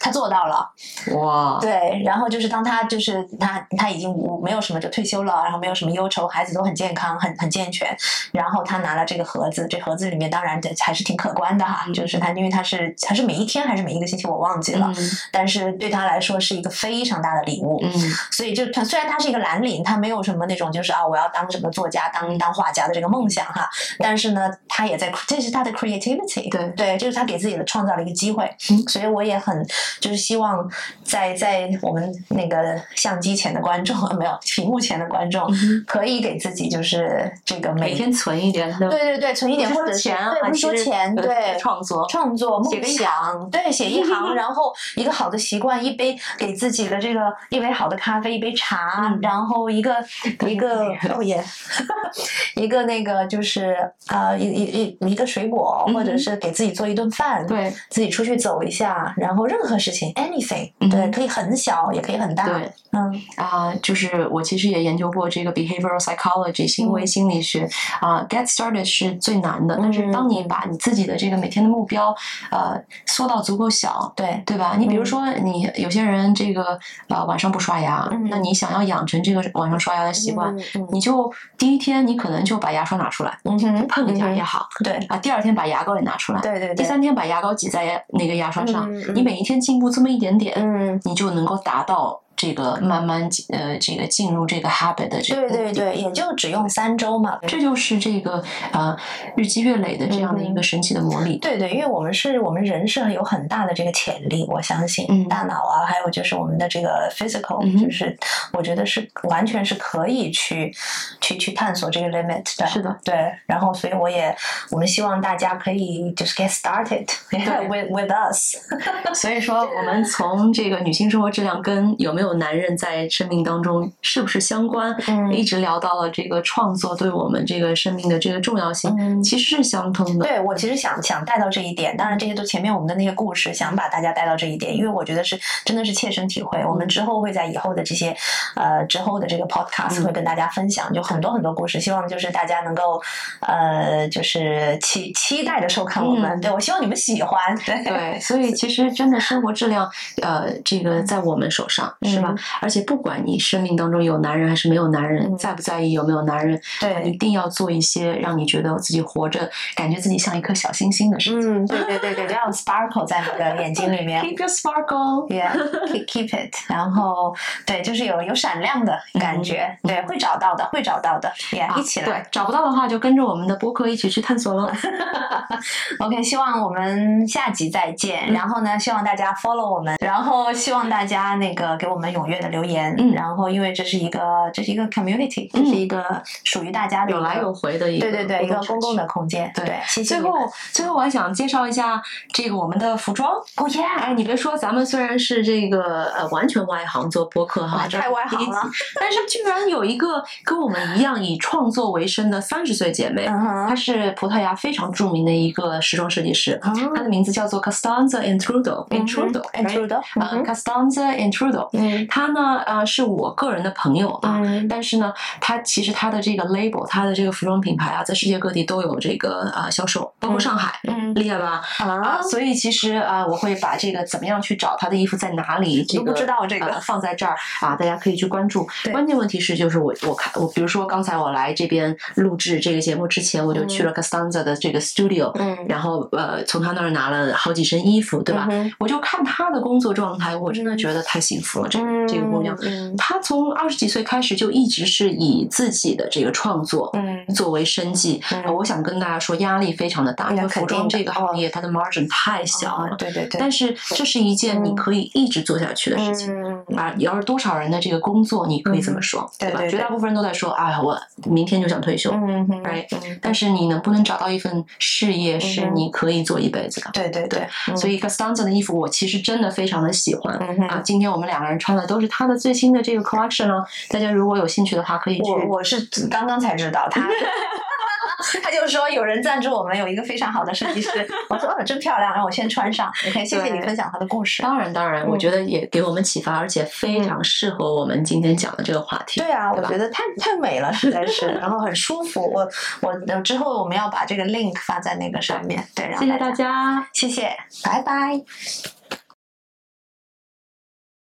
他做到了。哇！对，然后就是当他就是他他已经无没有什么就退休了，然后没有什么忧愁，孩子都很健康很很健全，然后他拿了这个盒子，这盒子里面当然还是挺可观的哈，就是他因为他是他是每一天还是每一个星期我忘记了，但是对他来说是一个非常。大的礼物，嗯，所以就他虽然他是一个蓝领，他没有什么那种就是啊，我要当什么作家、当当画家的这个梦想哈，但是呢，他也在，这是他的 creativity，对。对，就是他给自己的创造了一个机会，所以我也很就是希望在在我们那个相机前的观众 没有屏幕前的观众可以给自己就是这个每天存一点，对对对，存一点或者钱，对，不说钱，对，创作创作梦想，对，写一行，然 后后一个好的习惯，一杯给自己的这个一杯好的咖啡，一杯茶，然后一个 一个哦耶，一个那个就是啊一一一一个水果，或者是给自己做一顿饭，对，自己出去走一下，然后任何事情，anything，对，可以很小，也可以很大，对，嗯。啊，就是我其实也研究过这个 behavioral psychology 行为心理学啊，get started 是最难的，但是当你把你自己的这个每天的目标呃缩到足够小，对。对吧？你比如说你有些人这个呃晚上不刷牙，那你想要养成这个晚上刷牙的习惯，你就第一天你可能就把牙刷拿出来，碰一下也好，对。啊，第二天把牙膏也拿出来，对对，第三天把牙膏挤在那个牙刷上，你每一天进步这么一点点，嗯，你就能够达到。这个慢慢呃，这个进入这个 habit 的这个，对对对，也就只用三周嘛。这就是这个呃日积月累的这样的一个神奇的魔力。对对，因为我们是我们人是有很大的这个潜力，我相信大脑啊，还有就是我们的这个 physical，就是我觉得是完全是可以去去去探索这个 limit 的。是的，对。然后，所以我也我们希望大家可以就是 get started with with us。所以说，我们从这个女性生活质量跟有没有男人在生命当中是不是相关？嗯，一直聊到了这个创作对我们这个生命的这个重要性，其实是相通的。对我其实想想带到这一点，当然这些都前面我们的那些故事，想把大家带到这一点，因为我觉得是真的是切身体会。我们之后会在以后的这些呃之后的这个 podcast 会跟大家分享，就很多很多故事，希望就是大家能够呃就是期期待的收看我们。对我希望你们喜欢。对，所以其实真的生活质量呃这个在我们手上是。吧？而且不管你生命当中有男人还是没有男人，在不在意有没有男人，对，一定要做一些让你觉得自己活着，感觉自己像一颗小星星的事情。嗯，对对对对，这样 sparkle 在你的 眼睛里面，keep your sparkle，yeah，keep keep it。然后对，就是有有闪亮的感觉，对，会找到的，会找到的，yeah，一起来。对，找不到的话就跟着我们的播客一起去探索喽。OK，希望我们下集再见。然后呢，希望大家 follow 我们，然后希望大家那个给我们。踊跃的留言，嗯，然后因为这是一个这是一个 community，这是一个属于大家的有来有回的一个对对对一个公共的空间。对，最后最后我还想介绍一下这个我们的服装。哦耶！哎，你别说，咱们虽然是这个呃完全外行做播客哈，太外行了，但是居然有一个跟我们一样以创作为生的三十岁姐妹，她是葡萄牙非常著名的一个时装设计师，她的名字叫做 Costanza Intrudo，Intrudo，Intrudo，呃，Costanza Intrudo。他呢，呃，是我个人的朋友啊，但是呢，他其实他的这个 label，他的这个服装品牌啊，在世界各地都有这个呃销售，包括上海，厉害吧？啊，所以其实啊，我会把这个怎么样去找他的衣服在哪里，这个不知道这个放在这儿啊，大家可以去关注。关键问题是，就是我我看我，比如说刚才我来这边录制这个节目之前，我就去了 Costanza 的这个 studio，嗯，然后呃，从他那儿拿了好几身衣服，对吧？我就看他的工作状态，我真的觉得太幸福了，这个。这个姑娘，她从二十几岁开始就一直是以自己的这个创作作为生计。我想跟大家说，压力非常的大，因为服装这个行业它的 margin 太小了。对对对。但是这是一件你可以一直做下去的事情。啊，要是多少人的这个工作，你可以这么说，对吧？绝大部分人都在说，哎呀，我明天就想退休。嗯但是你能不能找到一份事业是你可以做一辈子的？对对对。所以 Costanza 的衣服我其实真的非常的喜欢啊。今天我们两个人穿的都是他的最新的这个 collection 哦，大家如果有兴趣的话，可以去。我我是刚刚才知道他，他就说有人赞助我们，有一个非常好的设计师。我说哦，真漂亮，让我先穿上。OK，谢谢你分享他的故事。当然当然，我觉得也给我们启发，而且非常适合我们今天讲的这个话题。对啊，我觉得太太美了，实在是，然后很舒服。我我之后我们要把这个 link 发在那个上面。对，谢谢大家，谢谢，拜拜。